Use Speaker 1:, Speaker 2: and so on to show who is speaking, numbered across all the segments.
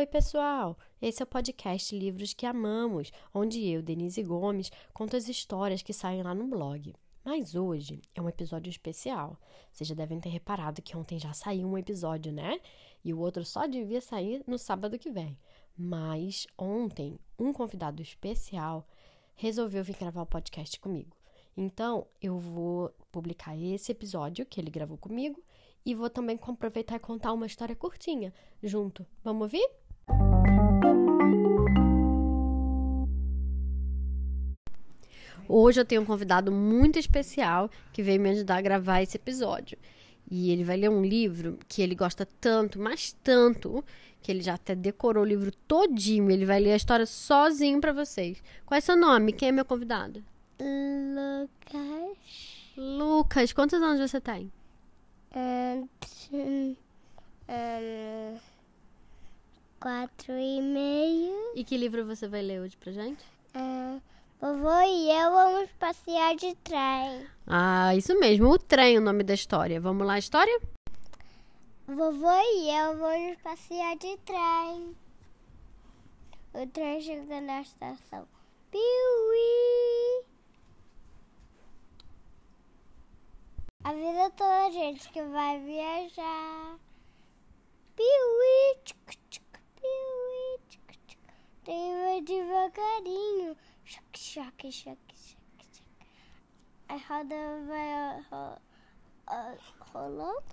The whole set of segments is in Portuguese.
Speaker 1: Oi, pessoal! Esse é o podcast Livros que Amamos, onde eu, Denise Gomes, conto as histórias que saem lá no blog. Mas hoje é um episódio especial. Vocês já devem ter reparado que ontem já saiu um episódio, né? E o outro só devia sair no sábado que vem. Mas ontem, um convidado especial resolveu vir gravar o podcast comigo. Então, eu vou publicar esse episódio que ele gravou comigo e vou também aproveitar e contar uma história curtinha junto. Vamos ouvir? Hoje eu tenho um convidado muito especial que veio me ajudar a gravar esse episódio. E ele vai ler um livro que ele gosta tanto, mas tanto, que ele já até decorou o livro todinho. Ele vai ler a história sozinho para vocês. Qual é seu nome? Quem é meu convidado?
Speaker 2: Lucas.
Speaker 1: Lucas, quantos anos você tem?
Speaker 2: Um, um, quatro e meio.
Speaker 1: E que livro você vai ler hoje pra gente?
Speaker 2: Vovô e eu vamos passear de trem.
Speaker 1: Ah, isso mesmo, o trem, o nome da história. Vamos lá, história?
Speaker 2: Vovô e eu vamos passear de trem. O trem chega na estação. Piuí! A vida toda, gente, que vai viajar. Piuí, tchic, tchic, piuí, tchic, tchic. Tem vai devagarinho. Choque, choque, choque, choque. A roda vai ro- ah, rolando,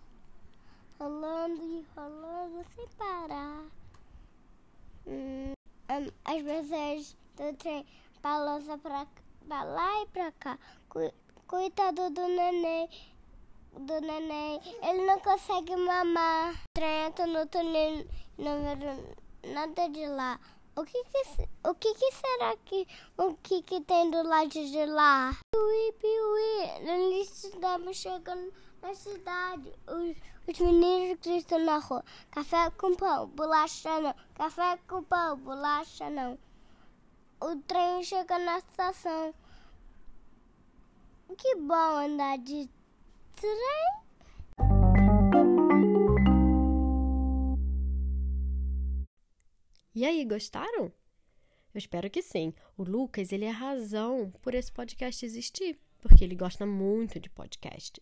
Speaker 2: rolando e rolando sem parar. Hum, hum, as pessoas do trem balançam pra, pra lá e pra cá. Cu- Coitado do neném do neném. Ele não consegue mamar. Trem entra no túnel não vê nada de lá. O que que, o que que será que o que que tem do lado de lá? Piuí, piuí. Eles estavam chegando na cidade. Os, os meninos gritam na rua. Café com pão, bolacha não. Café com pão, bolacha não. O trem chega na estação. Que bom andar de trem.
Speaker 1: E aí, gostaram? Eu espero que sim. O Lucas, ele é a razão por esse podcast existir, porque ele gosta muito de podcast.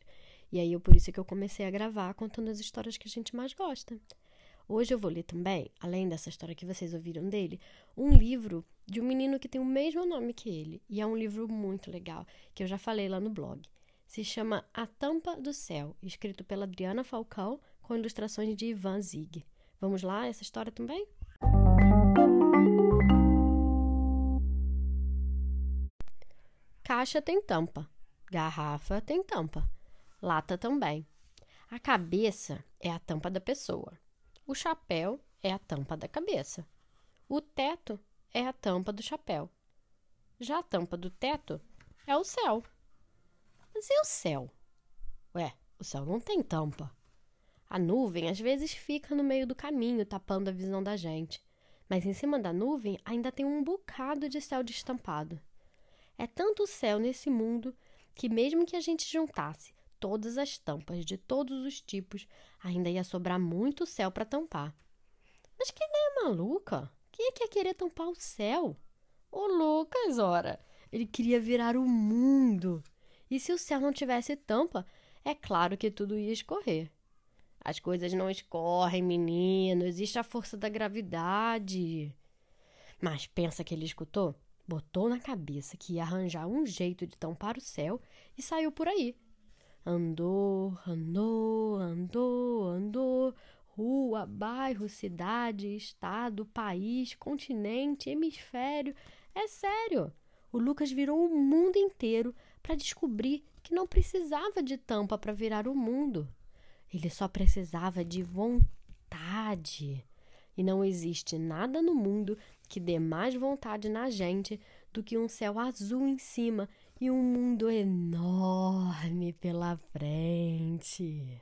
Speaker 1: E aí, por isso que eu comecei a gravar contando as histórias que a gente mais gosta. Hoje eu vou ler também, além dessa história que vocês ouviram dele, um livro de um menino que tem o mesmo nome que ele. E é um livro muito legal, que eu já falei lá no blog. Se chama A Tampa do Céu, escrito pela Adriana Falcão, com ilustrações de Ivan Zig. Vamos lá, essa história também? Caixa tem tampa, garrafa tem tampa, lata também. A cabeça é a tampa da pessoa. O chapéu é a tampa da cabeça. O teto é a tampa do chapéu. Já a tampa do teto é o céu. Mas e o céu? Ué, o céu não tem tampa. A nuvem às vezes fica no meio do caminho, tapando a visão da gente. Mas em cima da nuvem ainda tem um bocado de céu destampado. É tanto céu nesse mundo que, mesmo que a gente juntasse todas as tampas de todos os tipos, ainda ia sobrar muito céu para tampar. Mas que ideia maluca! Quem é que ia querer tampar o céu? O Lucas, ora! Ele queria virar o mundo. E se o céu não tivesse tampa, é claro que tudo ia escorrer. As coisas não escorrem, menino. Existe a força da gravidade. Mas pensa que ele escutou? Botou na cabeça que ia arranjar um jeito de tampar o céu e saiu por aí. Andou, andou, andou, andou. Rua, bairro, cidade, estado, país, continente, hemisfério. É sério. O Lucas virou o mundo inteiro para descobrir que não precisava de tampa para virar o mundo. Ele só precisava de vontade. E não existe nada no mundo que dê mais vontade na gente do que um céu azul em cima e um mundo enorme pela frente.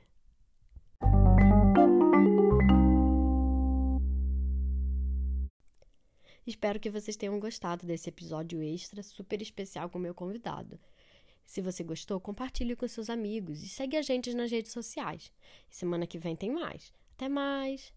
Speaker 1: Espero que vocês tenham gostado desse episódio extra super especial com meu convidado. Se você gostou, compartilhe com seus amigos e segue a gente nas redes sociais. E semana que vem tem mais. Até mais!